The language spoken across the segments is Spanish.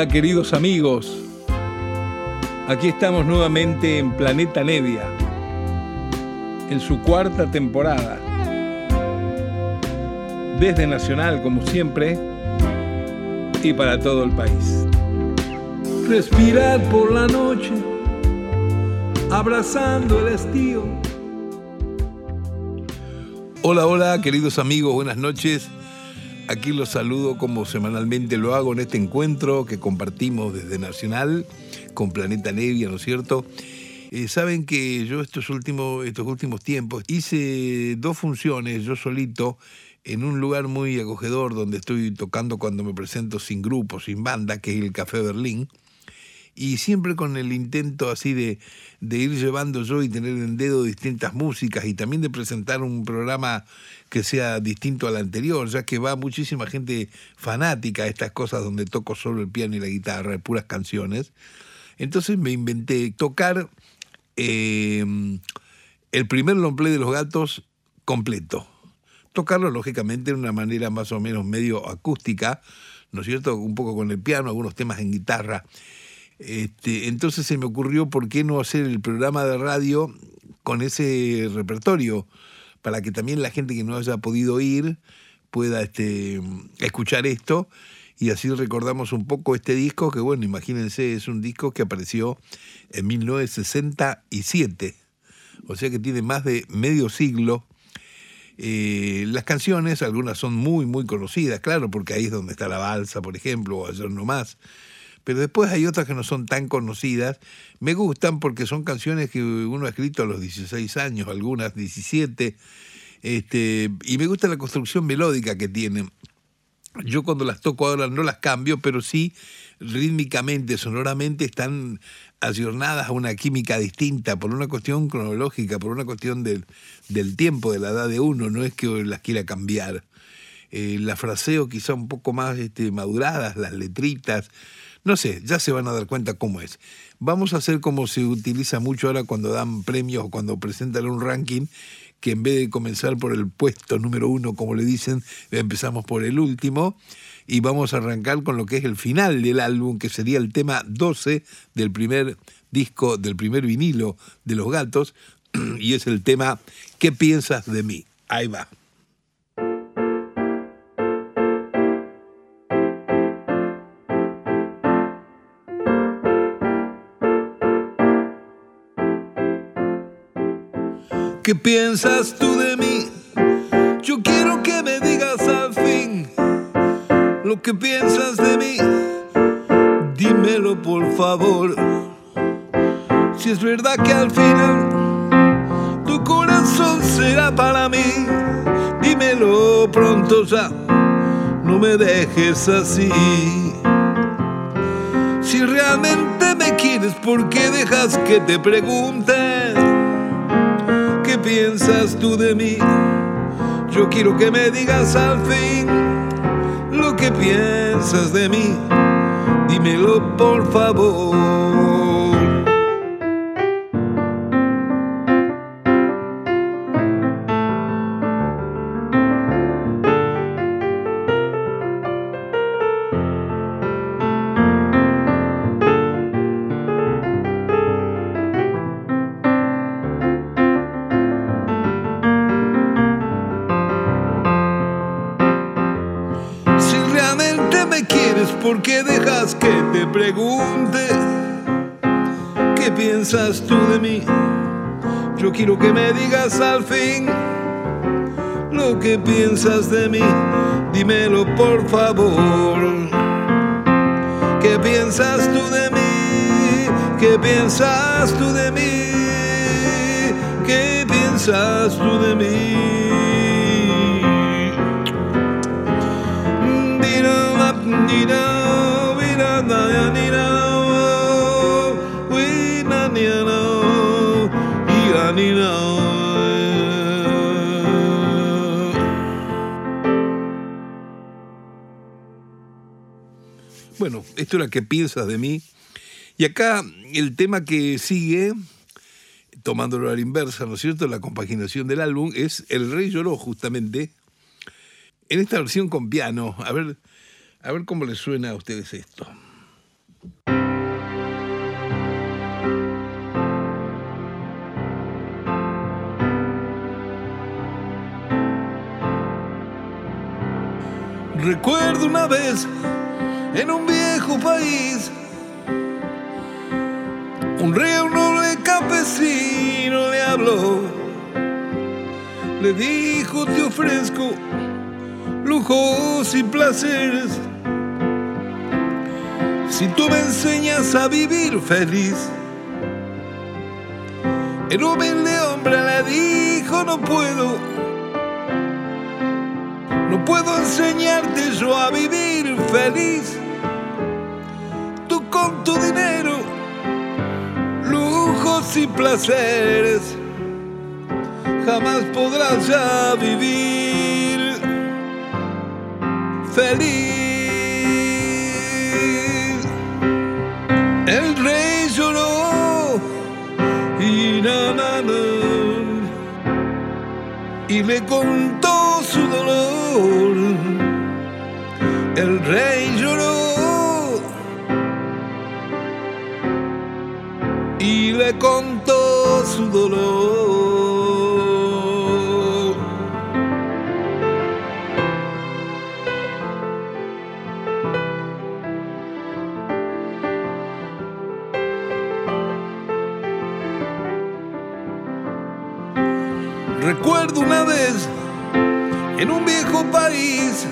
Hola queridos amigos, aquí estamos nuevamente en Planeta Nevia, en su cuarta temporada. Desde Nacional, como siempre, y para todo el país. Respirar por la noche, abrazando el estío. Hola, hola, queridos amigos, buenas noches. Aquí los saludo como semanalmente lo hago en este encuentro que compartimos desde Nacional con Planeta Nevia, ¿no es cierto? Eh, saben que yo estos últimos, estos últimos tiempos hice dos funciones, yo solito, en un lugar muy acogedor donde estoy tocando cuando me presento sin grupo, sin banda, que es el Café Berlín y siempre con el intento así de, de, ir llevando yo y tener en dedo distintas músicas y también de presentar un programa que sea distinto al anterior, ya que va muchísima gente fanática a estas cosas donde toco solo el piano y la guitarra, puras canciones. Entonces me inventé tocar eh, el primer long play de los gatos completo. Tocarlo, lógicamente, de una manera más o menos medio acústica, ¿no es cierto? Un poco con el piano, algunos temas en guitarra. Este, entonces se me ocurrió por qué no hacer el programa de radio con ese repertorio para que también la gente que no haya podido ir pueda este, escuchar esto. Y así recordamos un poco este disco que bueno, imagínense, es un disco que apareció en 1967, o sea que tiene más de medio siglo. Eh, las canciones, algunas son muy, muy conocidas, claro, porque ahí es donde está la balsa, por ejemplo, o ayer no más pero después hay otras que no son tan conocidas. Me gustan porque son canciones que uno ha escrito a los 16 años, algunas 17, este, y me gusta la construcción melódica que tienen. Yo cuando las toco ahora no las cambio, pero sí rítmicamente, sonoramente están ayornadas a una química distinta, por una cuestión cronológica, por una cuestión del, del tiempo, de la edad de uno, no es que las quiera cambiar. Eh, la fraseo quizá un poco más este, maduradas, las letritas, no sé, ya se van a dar cuenta cómo es. Vamos a hacer como se utiliza mucho ahora cuando dan premios o cuando presentan un ranking, que en vez de comenzar por el puesto número uno, como le dicen, empezamos por el último y vamos a arrancar con lo que es el final del álbum, que sería el tema 12 del primer disco, del primer vinilo de Los Gatos, y es el tema ¿Qué piensas de mí? Ahí va. ¿Qué piensas tú de mí? Yo quiero que me digas al fin lo que piensas de mí. Dímelo por favor. Si es verdad que al final tu corazón será para mí, dímelo pronto ya. No me dejes así. Si realmente me quieres, ¿por qué dejas que te pregunte? ¿Qué piensas tú de mí? Yo quiero que me digas al fin lo que piensas de mí. Dímelo por favor. Piensas de mí. Dímelo por favor. ¿Qué piensas tú de mí? ¿Qué piensas tú de mí? bueno, esto es lo que piensas de mí. Y acá el tema que sigue, tomándolo a la inversa, ¿no es cierto?, la compaginación del álbum, es El Rey Lloró, justamente, en esta versión con piano. A ver, a ver cómo les suena a ustedes esto. Recuerdo una vez en un viejo país, un un noble campesino le habló, le dijo te ofrezco lujos y placeres si tú me enseñas a vivir feliz. El humilde hombre le dijo no puedo no puedo enseñarte yo a vivir feliz. Dinero, lujos y placeres, jamás podrás ya vivir feliz. El rey lloró y na, y le contó su dolor el rey le contó su dolor. Recuerdo una vez en un viejo país.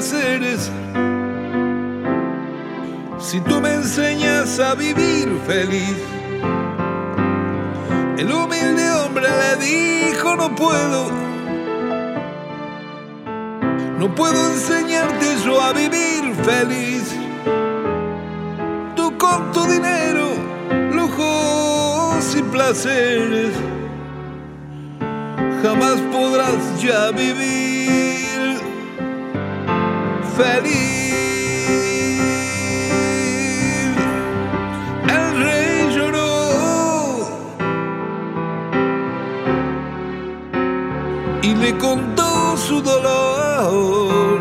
Placeres. Si tú me enseñas a vivir feliz, el humilde hombre le dijo no puedo, no puedo enseñarte yo a vivir feliz. Tú con tu dinero, lujos y placeres, jamás podrás ya vivir feliz. El rey lloró y le contó su dolor.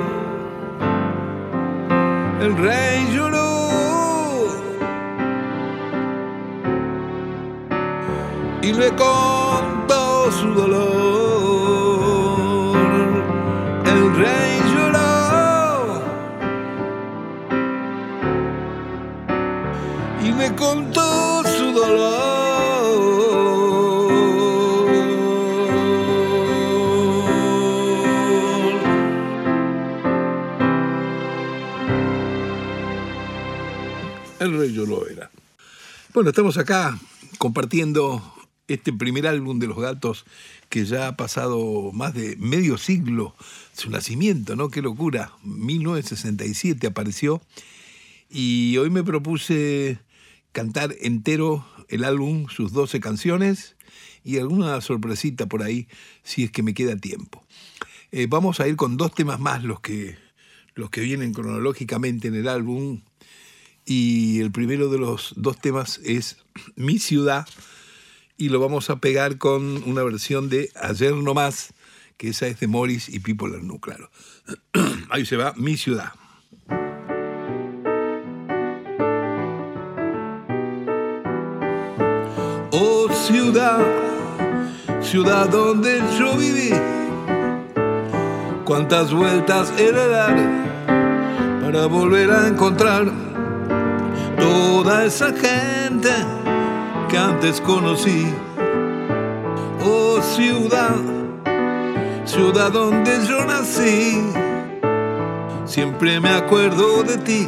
El rey lloró y le contó su dolor. Bueno, estamos acá compartiendo este primer álbum de Los Gatos que ya ha pasado más de medio siglo su nacimiento, ¿no? Qué locura. 1967 apareció y hoy me propuse cantar entero el álbum, sus 12 canciones y alguna sorpresita por ahí si es que me queda tiempo. Eh, vamos a ir con dos temas más los que, los que vienen cronológicamente en el álbum y el primero de los dos temas es Mi ciudad y lo vamos a pegar con una versión de Ayer no más, que esa es de Morris y Pipo Lernu, claro. Ahí se va Mi ciudad. Oh ciudad, ciudad donde yo viví, cuántas vueltas he de dar para volver a encontrar toda esa gente que antes conocí. Oh ciudad, ciudad donde yo nací, siempre me acuerdo de ti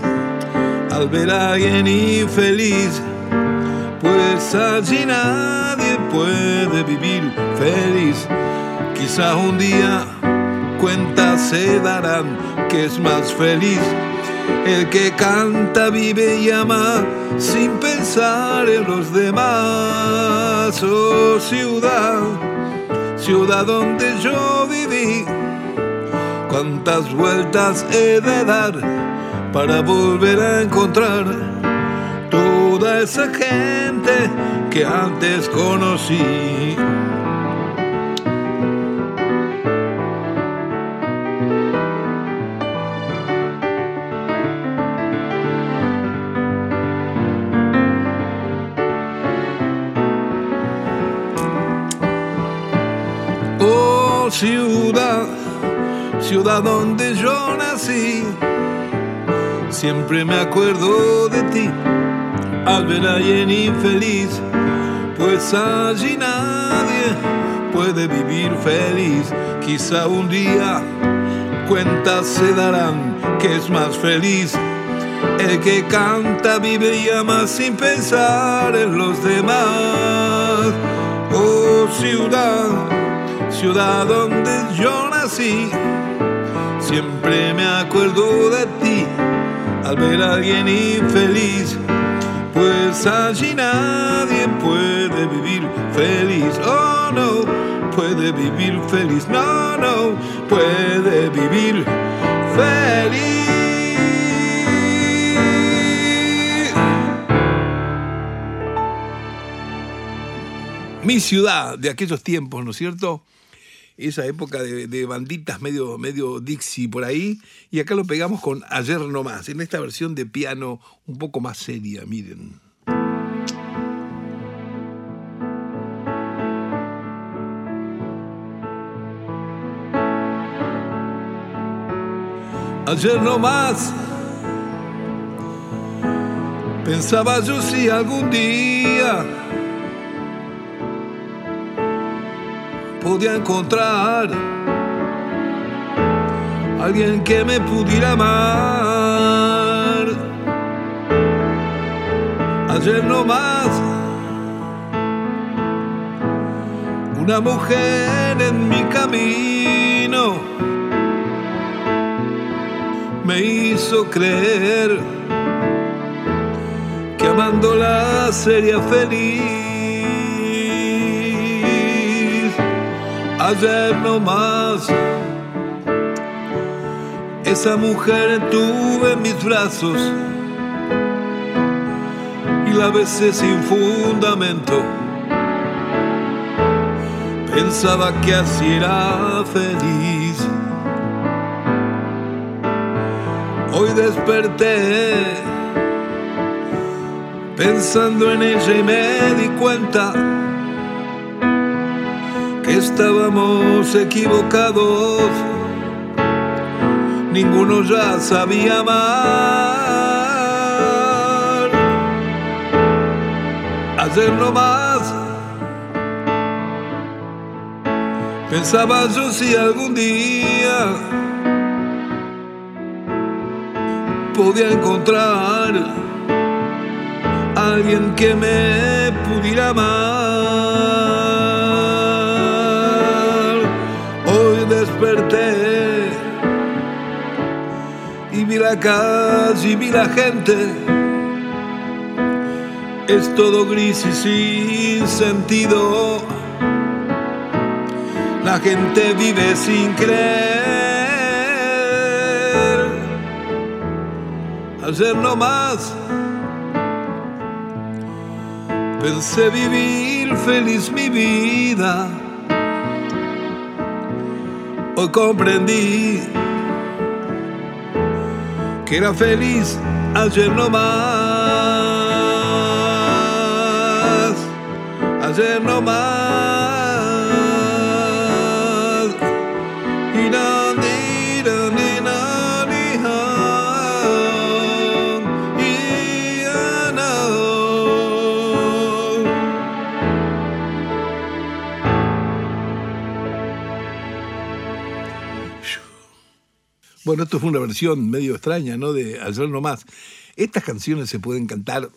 al ver a alguien infeliz, pues allí nadie puede vivir feliz. Quizá un día cuentas se darán que es más feliz el que canta, vive y ama sin pensar en los demás. Oh ciudad, ciudad donde yo viví, cuántas vueltas he de dar para volver a encontrar toda esa gente que antes conocí. Ciudad, ciudad donde yo nací, siempre me acuerdo de ti al ver a alguien infeliz, pues allí nadie puede vivir feliz. Quizá un día cuentas se darán que es más feliz el que canta, vive y ama sin pensar en los demás. Oh ciudad, ciudad donde yo nací, siempre me acuerdo de ti al ver a alguien infeliz, pues allí nadie puede vivir feliz. Oh no, puede vivir feliz. No, no, puede vivir feliz. Mi ciudad de aquellos tiempos, ¿no es cierto? Esa época de, banditas medio, medio Dixie por ahí. Y acá lo pegamos con Ayer No Más, en esta versión de piano un poco más seria, miren. Ayer no más pensaba yo si algún día podía encontrar alguien que me pudiera amar. Ayer no más, una mujer en mi camino me hizo creer que amándola sería feliz. Ayer no más. Esa mujer tuve en mis brazos y la besé sin fundamento. Pensaba que así era feliz. Hoy desperté pensando en ella y me di cuenta estábamos equivocados, ninguno ya sabía amar. Ayer no más pensaba yo si algún día podía encontrar alguien que me pudiera amar. Vi la calle vi la gente. Es todo gris y sin sentido. La gente vive sin creer. Ayer no más pensé vivir feliz mi vida Hoy comprendí que era feliz ayer no más, ayer no más. Bueno, esto fue una versión medio extraña, ¿no? De Ayer no más. Estas canciones se pueden cantar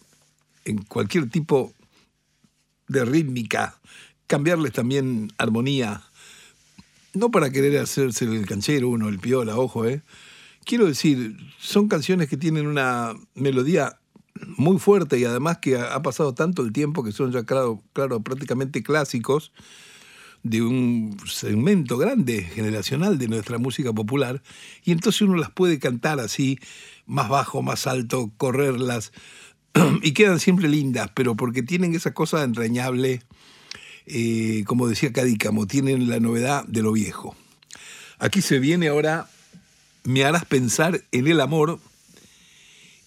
en cualquier tipo de rítmica, cambiarles también armonía, no para querer hacerse el canchero uno, el piola, ojo, ¿eh? Quiero decir, son canciones que tienen una melodía muy fuerte y además que ha pasado tanto el tiempo que son ya, claro, claro prácticamente clásicos de un segmento grande, generacional de nuestra música popular, y entonces uno las puede cantar así, más bajo, más alto, correrlas, y quedan siempre lindas, pero porque tienen esa cosa entrañable, eh, como decía Cadícamo, tienen la novedad de lo viejo. Aquí se viene ahora Me harás pensar en el amor,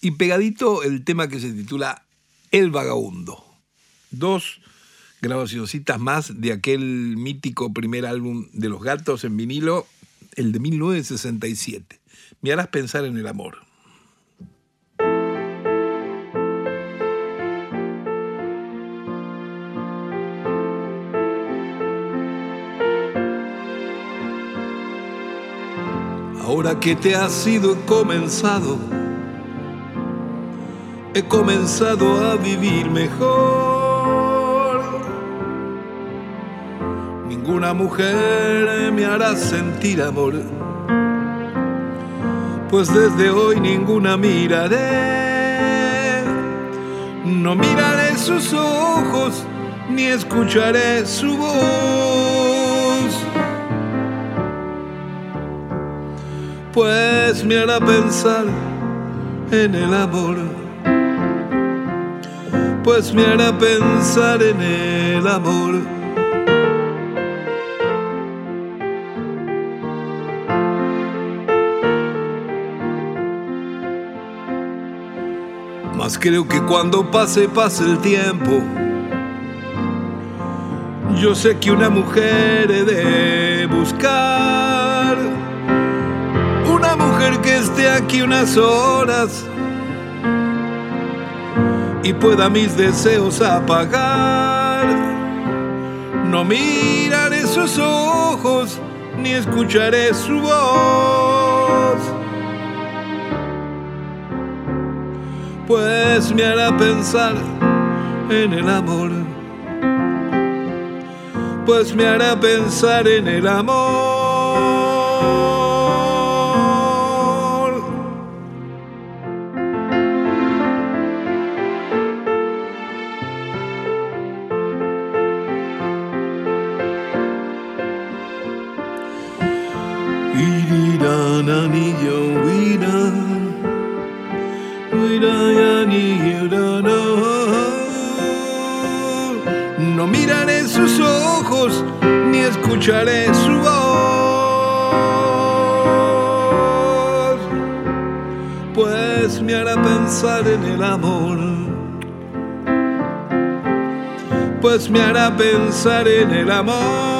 y pegadito el tema que se titula El vagabundo. Dos grabacioncitas más de aquel mítico primer álbum de los gatos en vinilo, el de 1967. Me harás pensar en el amor. Ahora que te has sido comenzado, he comenzado a vivir mejor. Ninguna mujer me hará sentir amor, pues desde hoy ninguna miraré. No miraré sus ojos, ni escucharé su voz pues me hará pensar en el amor, pues me hará pensar en el amor. Mas creo que cuando pase, pase el tiempo, yo sé que una mujer he de buscar. Mujer que esté aquí unas horas y pueda mis deseos apagar. No miraré sus ojos ni escucharé su voz, pues me hará pensar en el amor, pues me hará pensar en el amor. En el amor, pues me hará pensar en el amor.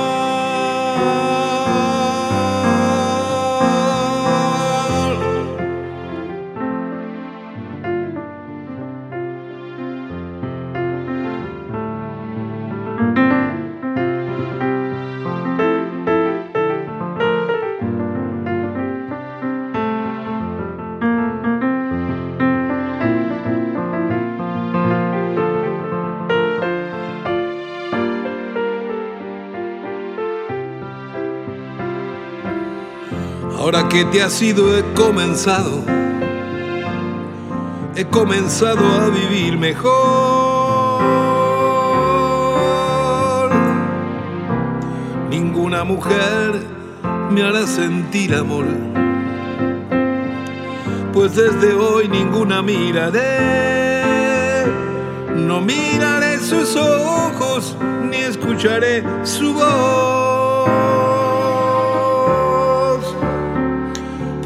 Que te has ido he comenzado, he comenzado a vivir mejor. Ninguna mujer me hará sentir amor, pues desde hoy ninguna miraré. No miraré sus ojos ni escucharé su voz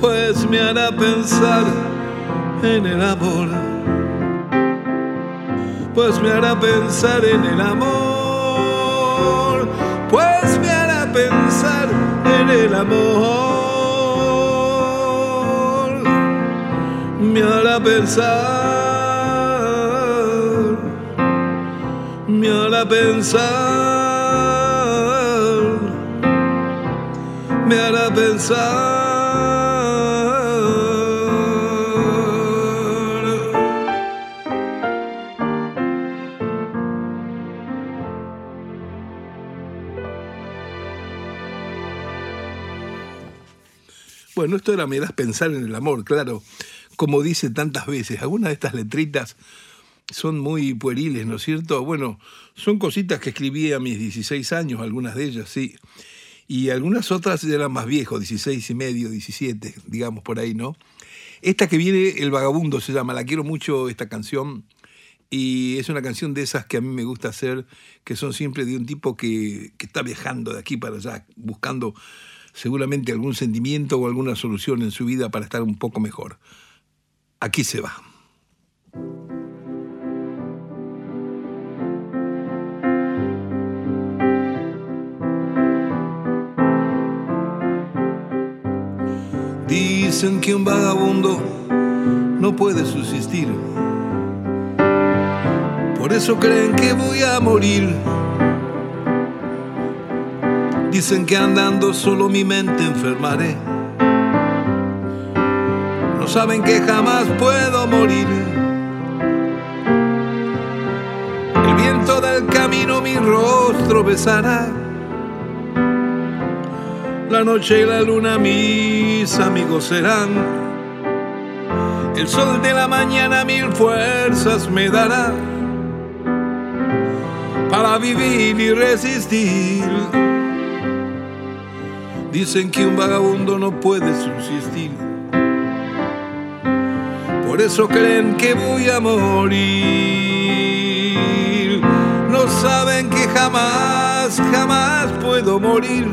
pues me hará pensar en el amor, pues me hará pensar en el amor, pues me hará pensar en el amor, me hará pensar, me hará pensar, me hará pensar. Bueno, esto era me das pensar en el amor, claro. Como dice tantas veces, algunas de estas letritas son muy pueriles, ¿no es cierto? Bueno, son cositas que escribí a mis 16 años, algunas de ellas, sí. Y algunas otras eran más viejos, 16 y medio, 17, digamos por ahí, ¿no? Esta que viene, El Vagabundo se llama, la quiero mucho esta canción. Y es una canción de esas que a mí me gusta hacer, que son siempre de un tipo que, que está viajando de aquí para allá, buscando seguramente algún sentimiento o alguna solución en su vida para estar un poco mejor. Aquí se va. Dicen que un vagabundo no puede subsistir. Por eso creen que voy a morir Dicen que andando solo mi mente enfermaré. No saben que jamás puedo morir. El viento del camino mi rostro besará. La noche y la luna mis amigos serán. El sol de la mañana mil fuerzas me dará para vivir y resistir. Dicen que un vagabundo no puede subsistir. Por eso creen que voy a morir. No saben que jamás, jamás puedo morir.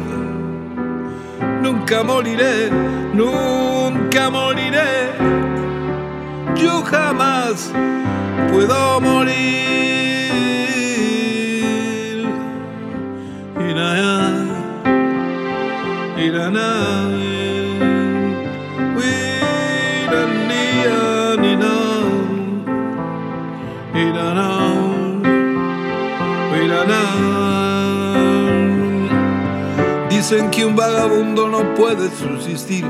Nunca moriré, nunca moriré. Yo jamás puedo morir. Dicen que un vagabundo no puede subsistir,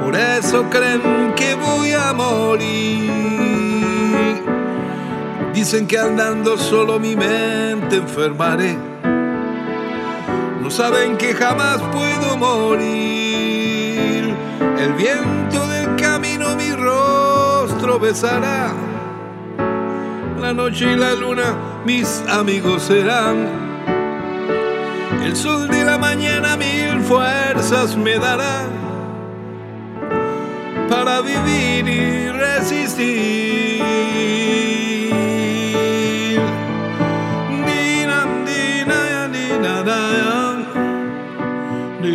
por eso creen que voy a morir. Dicen que andando solo mi mente enfermaré saben que jamás puedo morir. El viento del camino mi rostro besará. La noche y la luna mis amigos serán. El sol de la mañana mil fuerzas me dará para vivir y resistir.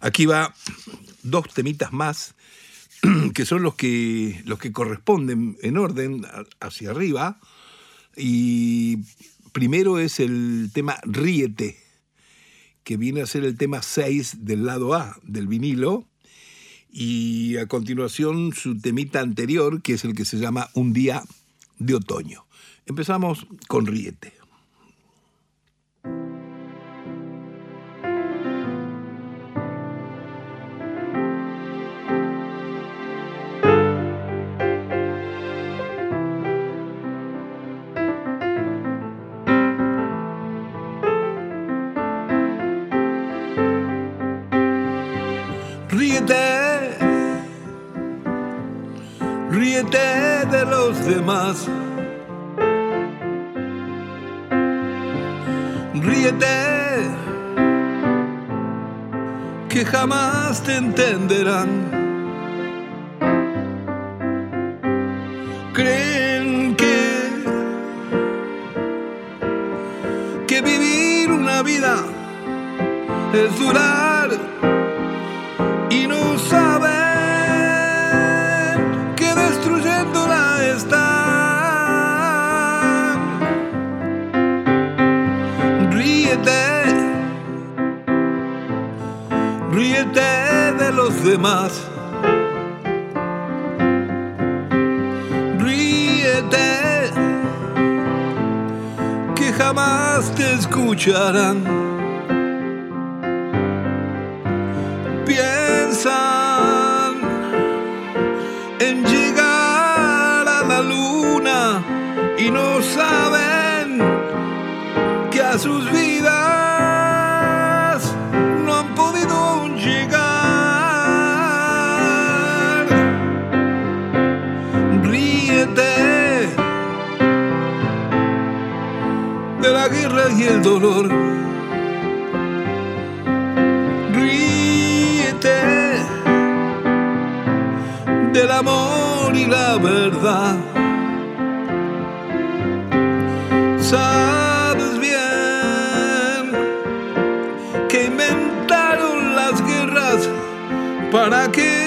Aquí va dos temitas más que son los que, los que corresponden en orden hacia arriba. Y primero es el tema Ríete, que viene a ser el tema 6 del lado A del vinilo. Y a continuación su temita anterior, que es el que se llama Un día de otoño. Empezamos con Ríete. Demás. Ríete, que jamás te entenderán. Creen que, que vivir una vida es durar y no de los demás. Ríete, que jamás te escucharán. Piensan en llegar a la luna y no saben que a sus vidas y el dolor. Ríete del amor y la verdad. Sabes bien que inventaron las guerras para que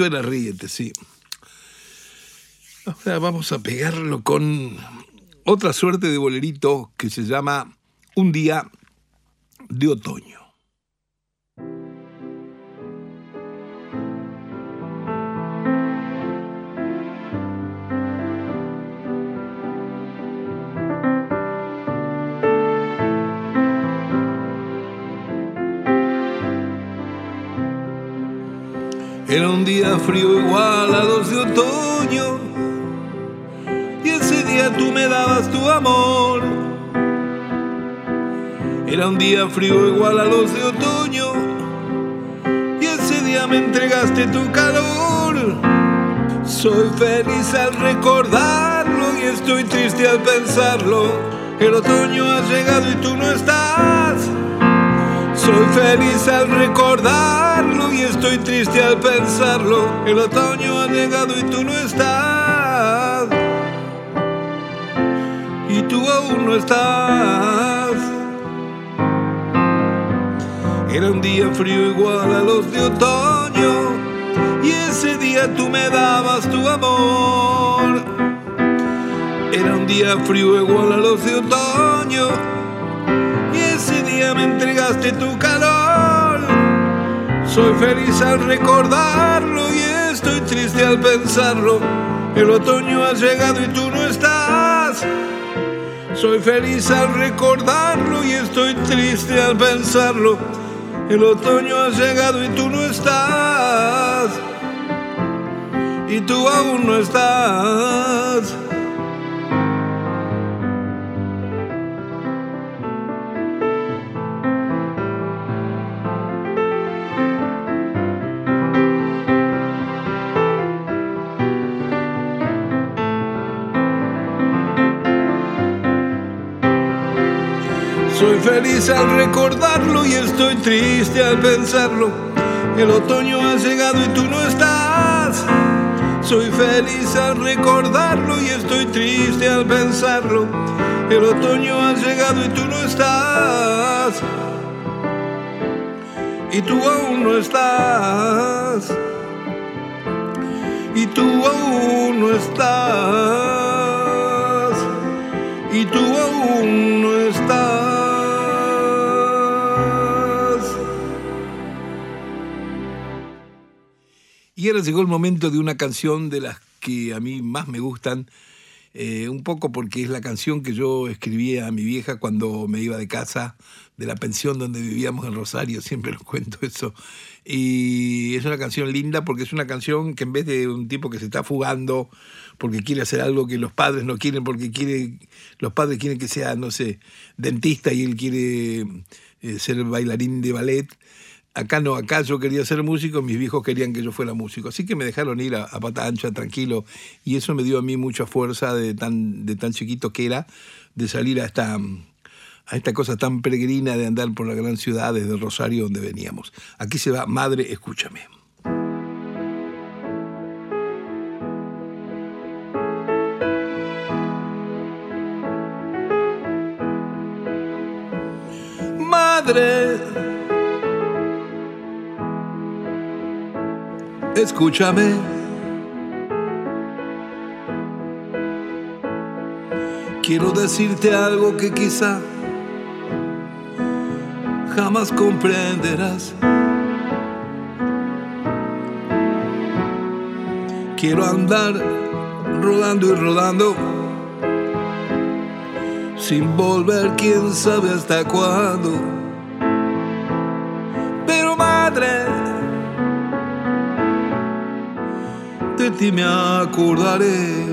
Esto era ríete, sí. Ahora vamos a pegarlo con otra suerte de bolerito que se llama Un día de otoño. Era un día frío igual a los de otoño y ese día tú me dabas tu amor. Era un día frío igual a los de otoño y ese día me entregaste tu calor. Soy feliz al recordarlo y estoy triste al pensarlo. El otoño ha llegado y tú no estás. Soy feliz al recordarlo y estoy triste al pensarlo. El otoño ha llegado y tú no estás. Y tú aún no estás. Era un día frío igual a los de otoño y ese día tú me dabas tu amor. Era un día frío igual a los de otoño entregaste tu calor. Soy feliz al recordarlo y estoy triste al pensarlo. El otoño ha llegado y tú no estás. Soy feliz al recordarlo y estoy triste al pensarlo. El otoño ha llegado y tú no estás. Y tú aún no estás. Soy feliz al recordarlo y estoy triste al pensarlo. El otoño ha llegado y tú no estás. Soy feliz al recordarlo y estoy triste al pensarlo. El otoño ha llegado y tú no estás. Y tú aún no estás. Y tú aún no estás. Y tú aún no estás. Y ahora llegó el momento de una canción de las que a mí más me gustan eh, un poco porque es la canción que yo escribía a mi vieja cuando me iba de casa, de la pensión donde vivíamos en Rosario, siempre lo cuento eso. Y es una canción linda porque es una canción que en vez de un tipo que se está fugando porque quiere hacer algo que los padres no quieren, porque quiere, los padres quieren que sea, no sé, dentista y él quiere eh, ser bailarín de ballet, Acá no, acá yo quería ser músico, mis viejos querían que yo fuera músico. Así que me dejaron ir a, pata ancha, tranquilo. Y eso me dio a mí mucha fuerza de tan, de tan chiquito que era, de salir a esta, a esta cosa tan peregrina de andar por la gran ciudad desde Rosario donde veníamos. Aquí se va, madre, escúchame. Madre escúchame. Quiero decirte algo que quizá jamás comprenderás. Quiero andar rodando y rodando sin volver quién sabe hasta cuándo. Pero madre, ti me acordaré.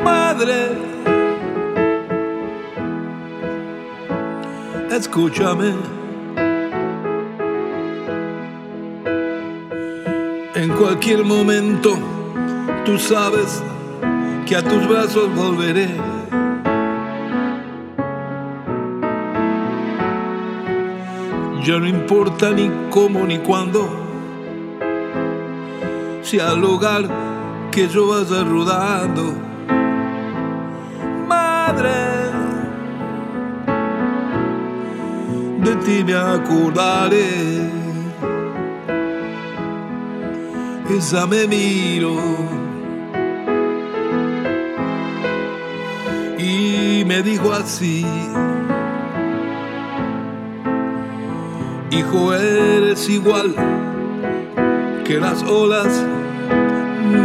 Madre, escúchame. En cualquier momento, tú sabes que a tus brazos volveré. Ya no importa ni cómo ni cuándo, si al lugar que yo vaya rodando, madre, de ti me acordaré. Esa me miro y me dijo así. Hijo, eres igual que las olas,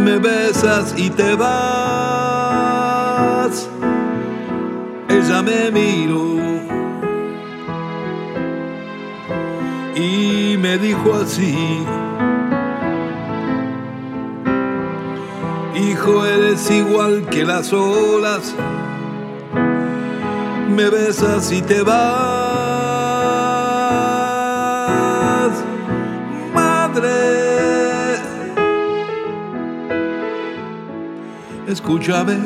me besas y te vas. Ella me miró y me dijo así. Hijo, eres igual que las olas, me besas y te vas. Escúchame.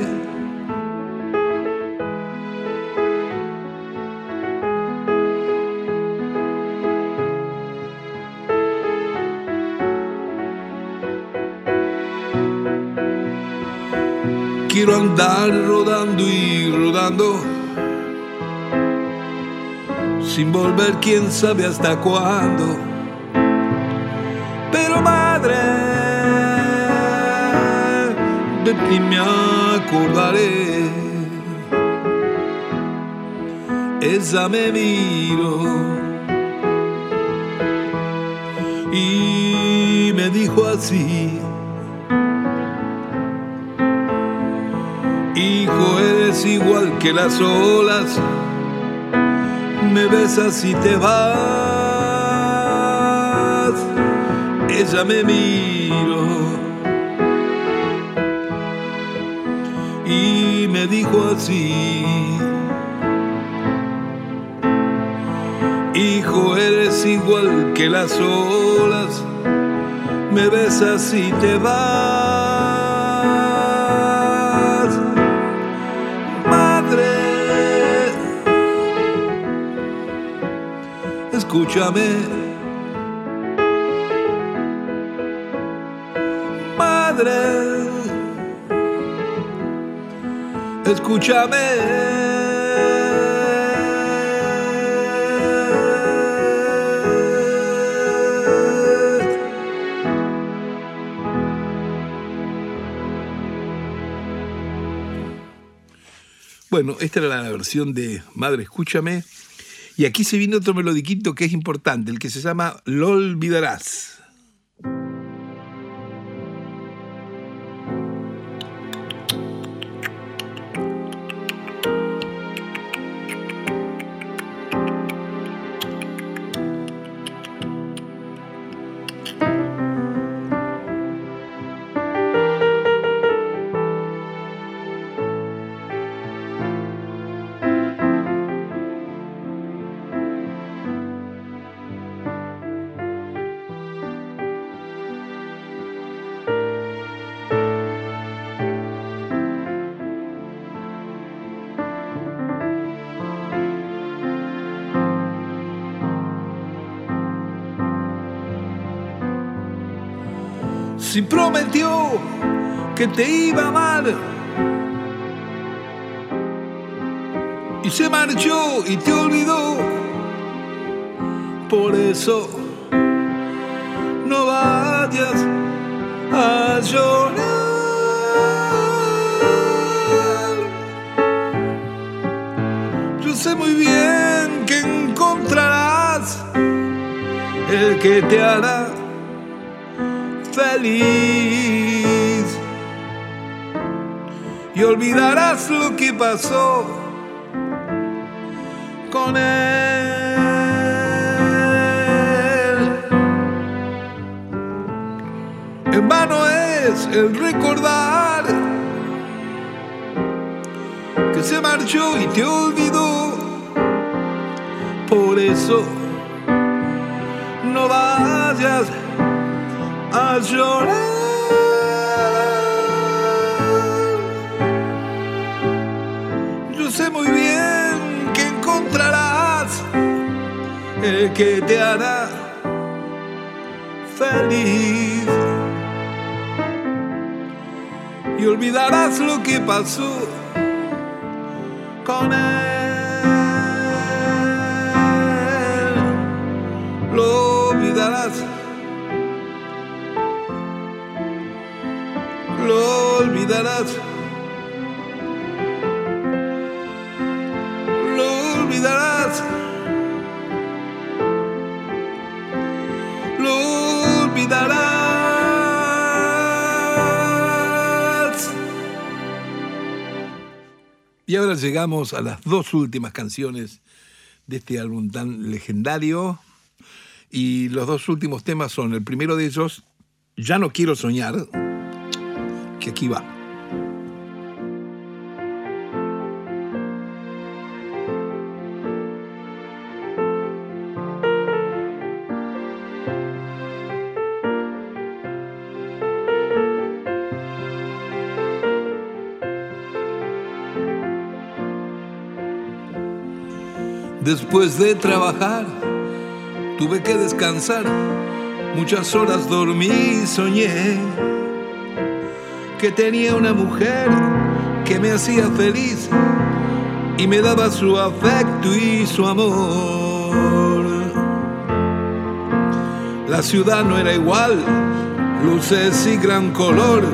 Quiero andar rodando y rodando, sin volver quién sabe hasta cuándo. Pero madre, de ti me acordaré. Esa me miro y me dijo así. Hijo, eres igual que las olas, me besas y te vas. Ella me miro dijo así. Hijo, eres igual que las olas, me besas y te vas. Madre, escúchame. Escúchame. Bueno, esta era la versión de Madre, escúchame. Y aquí se viene otro melodiquito que es importante, el que se llama Lo olvidarás. Si prometió que te iba a amar y se marchó y te olvidó, por eso no vayas a llorar. Yo sé muy bien que encontrarás el que te hará y olvidarás lo que pasó con él. En vano es el recordar que se marchó y te olvidó. Por eso llorar. Yo sé muy bien que encontrarás el que te hará feliz y olvidarás lo que pasó con él. Lo olvidarás. Lo olvidarás. Y ahora llegamos a las dos últimas canciones de este álbum tan legendario. Y los dos últimos temas son, el primero de ellos, Ya no quiero soñar, que aquí va. Después de trabajar, tuve que descansar. Muchas horas dormí y soñé que tenía una mujer que me hacía feliz y me daba su afecto y su amor. La ciudad no era igual, luces y gran color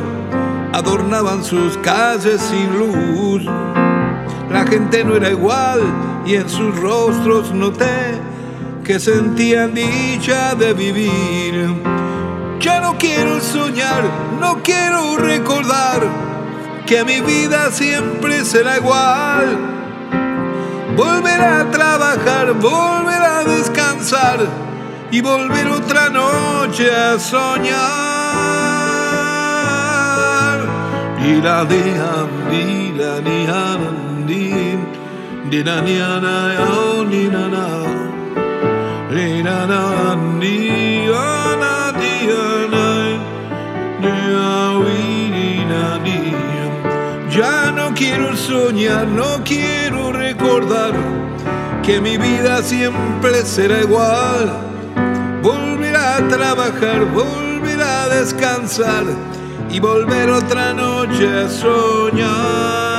adornaban sus calles sin luz. La gente no era igual y en sus rostros noté que sentían dicha de vivir. Ya no quiero soñar, no quiero recordar que mi vida siempre será igual. Volver a trabajar, volver a descansar y volver otra noche a soñar. Ira dia, ira ni ni dia. Ya no quiero soñar, no quiero recordar que mi vida siempre será igual. Volver a trabajar, volver a descansar y volver otra noche a soñar.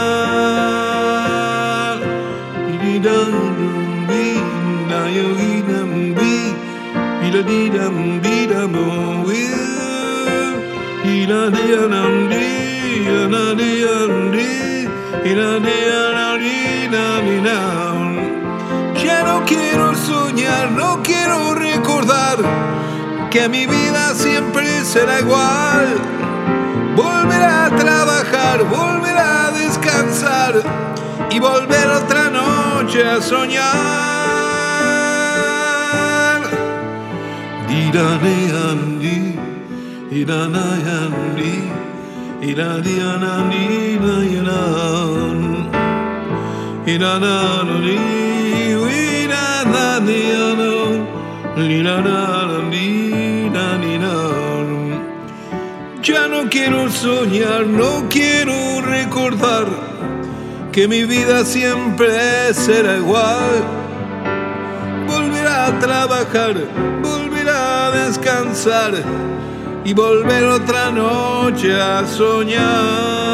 Ya no quiero soñar, no quiero recordar que mi vida siempre será igual. Volver a trabajar, volver a descansar y volver otra noche a soñar. Diraneandi, iranayandi, iradianandi, nayanan, irananandi, irananiano, liranandi, naninan. Ya no quiero soñar, no quiero recordar que mi vida siempre será igual. Volver a trabajar, volver a descansar y volver otra noche a soñar.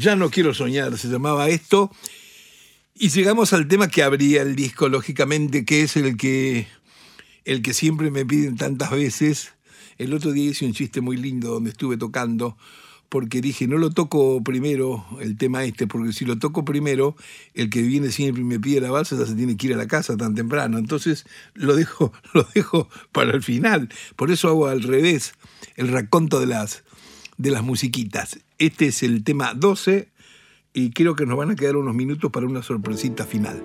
Ya no quiero soñar, se llamaba esto. Y llegamos al tema que abría el disco, lógicamente, que es el que, el que siempre me piden tantas veces. El otro día hice un chiste muy lindo donde estuve tocando, porque dije, no lo toco primero el tema este, porque si lo toco primero, el que viene siempre y me pide la balsa ya se tiene que ir a la casa tan temprano. Entonces lo dejo, lo dejo para el final. Por eso hago al revés el raconto de las, de las musiquitas. Este es el tema 12 y creo que nos van a quedar unos minutos para una sorpresita final.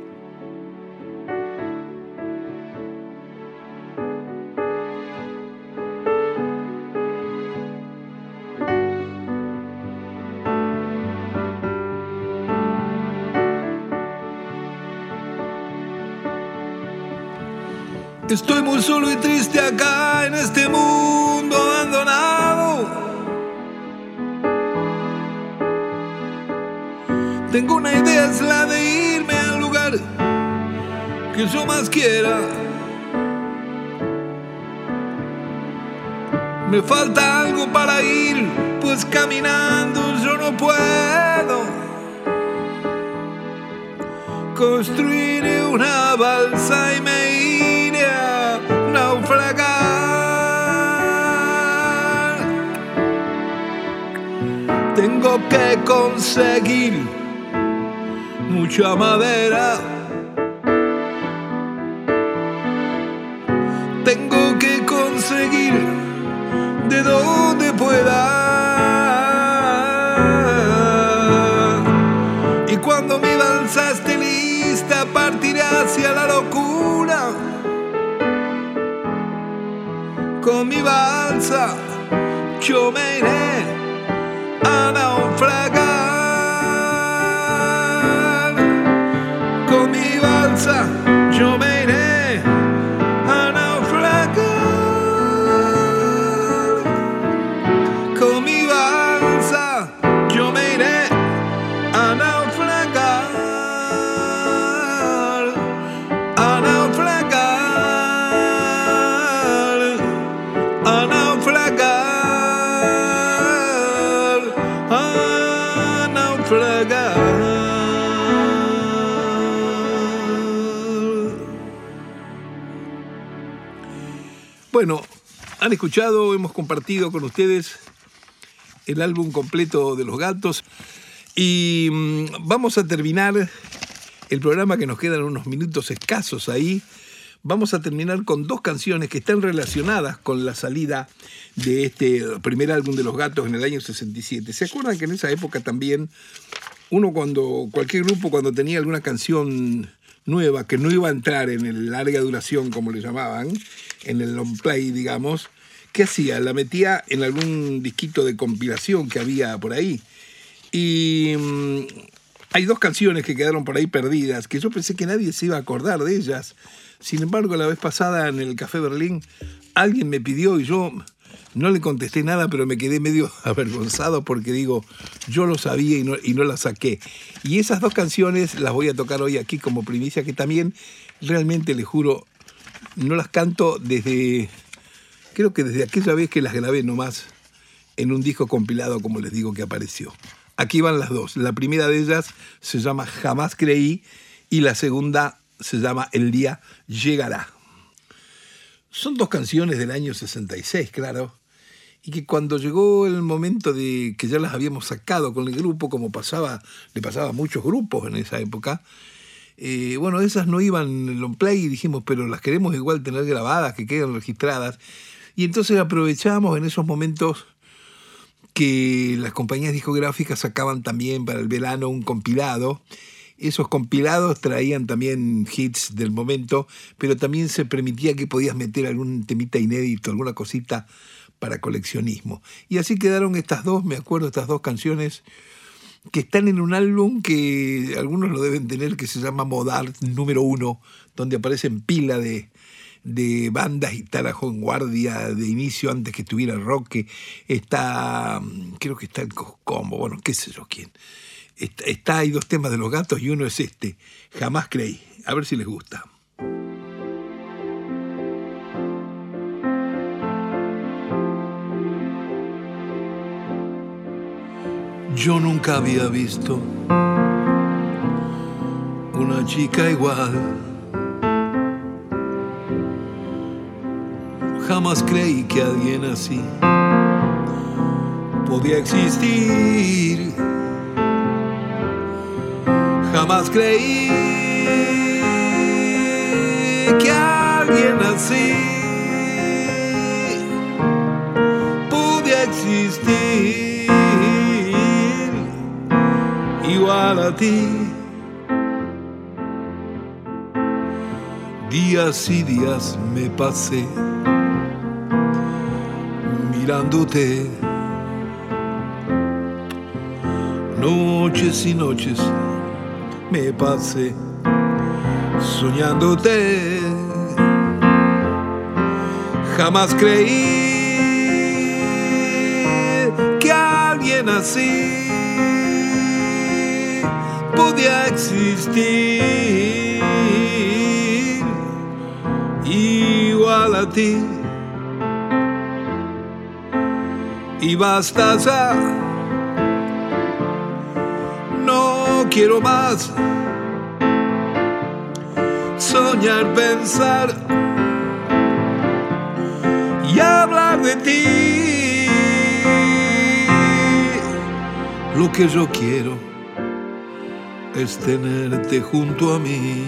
Estoy muy solo y triste acá en este Tengo una idea, es la de irme al lugar que yo más quiera. Me falta algo para ir, pues caminando yo no puedo. Construiré una balsa y me iré a naufragar. Tengo que conseguir mucha madera. Tengo que conseguir de donde pueda. Y cuando mi balsa esté lista, partiré hacia la locura. Con mi balsa, yo me iré han escuchado, hemos compartido con ustedes el álbum completo de Los Gatos y mm, vamos a terminar el programa que nos quedan unos minutos escasos ahí. Vamos a terminar con dos canciones que están relacionadas con la salida de este primer álbum de Los Gatos en el año 67. ¿Se acuerdan que en esa época también uno cuando, cualquier grupo cuando tenía alguna canción nueva que no iba a entrar en el larga duración, como le llamaban, en el long play, digamos, ¿qué hacía? La metía en algún disquito de compilación que había por ahí. Y mm, hay dos canciones que quedaron por ahí perdidas, que yo pensé que nadie se iba a acordar de ellas. Sin embargo, la vez pasada en el Café Berlín, alguien me pidió y yo no le contesté nada, pero me quedé medio avergonzado porque digo, yo lo sabía y no, y no saqué. Y esas dos canciones las voy a tocar hoy aquí como primicia, que también realmente les juro, no las canto desde, creo que desde aquella vez que las grabé nomás en un disco compilado, como les digo, que apareció. Aquí van las dos. La primera de ellas se llama Jamás creí y la segunda se llama El día llegará. Son dos canciones del año 66, claro, y que cuando llegó el momento de que ya las habíamos sacado con el grupo, como pasaba, le pasaba a muchos grupos en esa época, eh, bueno, esas no iban en long play y dijimos, pero las queremos igual tener grabadas, que queden registradas. Y entonces aprovechamos en esos momentos que las compañías discográficas sacaban también para el verano un compilado. Esos compilados traían también hits del momento, pero también se permitía que podías meter algún temita inédito, alguna cosita para coleccionismo. Y así quedaron estas dos, me acuerdo, estas dos canciones que están en un álbum que algunos lo deben tener, que se llama Modart número uno, donde aparecen pila de, de bandas y está la guardia de inicio antes que estuviera el rock, está, creo que está el Combo, bueno, qué sé yo quién. Está, hay dos temas de los gatos y uno es este, Jamás creí. A ver si les gusta. Yo nunca había visto una chica igual. Jamás creí que alguien así podía existir. Jamás creí que alguien así podía existir. igual a ti. Días y días me pasé mirándote. Noches y noches me pasé soñándote. Jamás creí que alguien así podía existir igual a ti. Y basta no quiero más soñar, pensar y hablar de ti. Lo que yo quiero es tenerte junto a mí.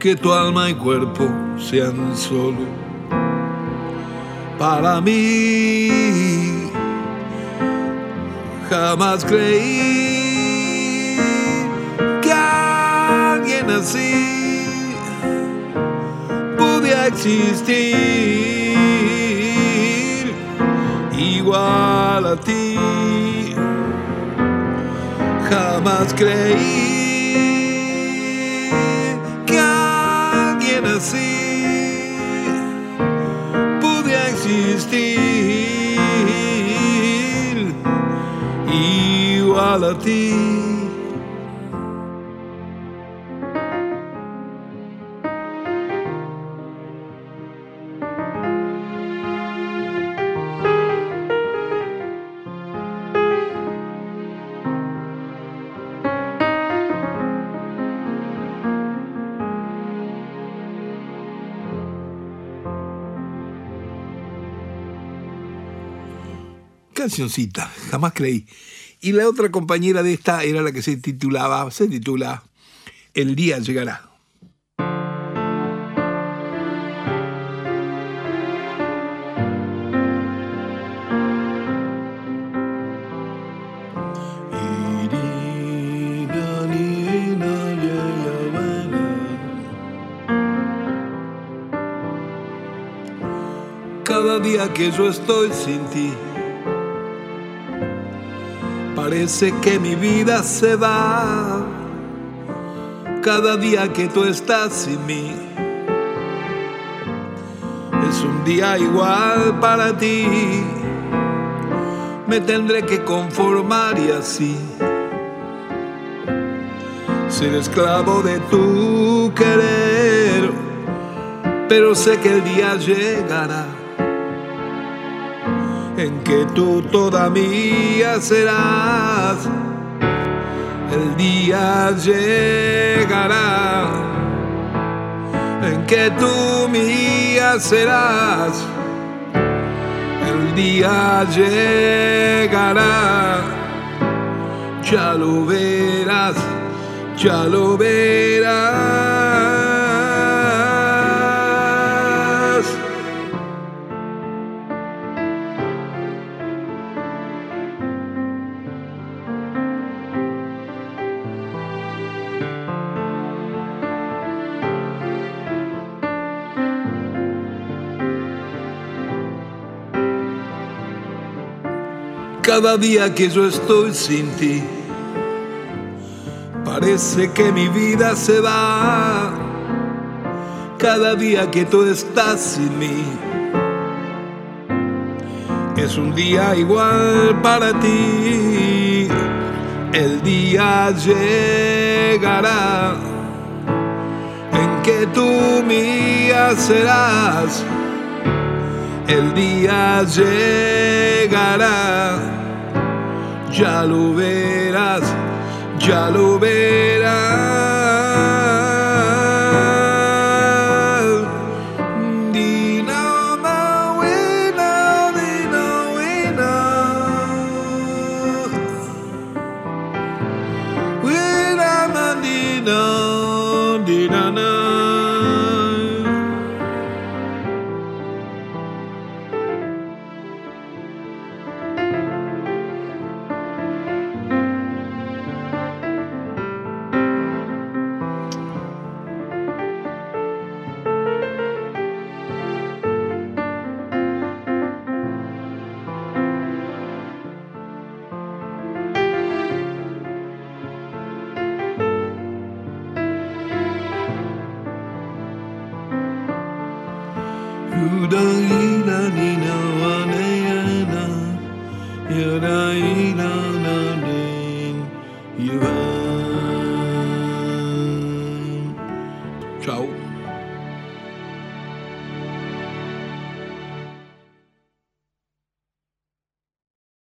Que tu alma y cuerpo sean solo para mí. Jamás creí que alguien así podía existir igual a ti jamás creí pudiera existir igual a ti. Cancioncita, jamás creí. Y la otra compañera de esta era la que se titulaba, se titula El día llegará. Cada día que yo estoy sin ti Parece que mi vida se va cada día que tú estás sin mí. Es un día igual para ti. Me tendré que conformar y así ser esclavo de tu querer. Pero sé que el día llegará en que tú toda mía serás. El día llegará en que tú mía serás. El día llegará, ya lo verás, ya lo verás. Cada día que yo estoy sin ti, parece que mi vida se va. Cada día que tú estás sin mí, es un día igual para ti. El día llegará en que tú mía serás. El día llegará, ya lo verás, ya lo verás.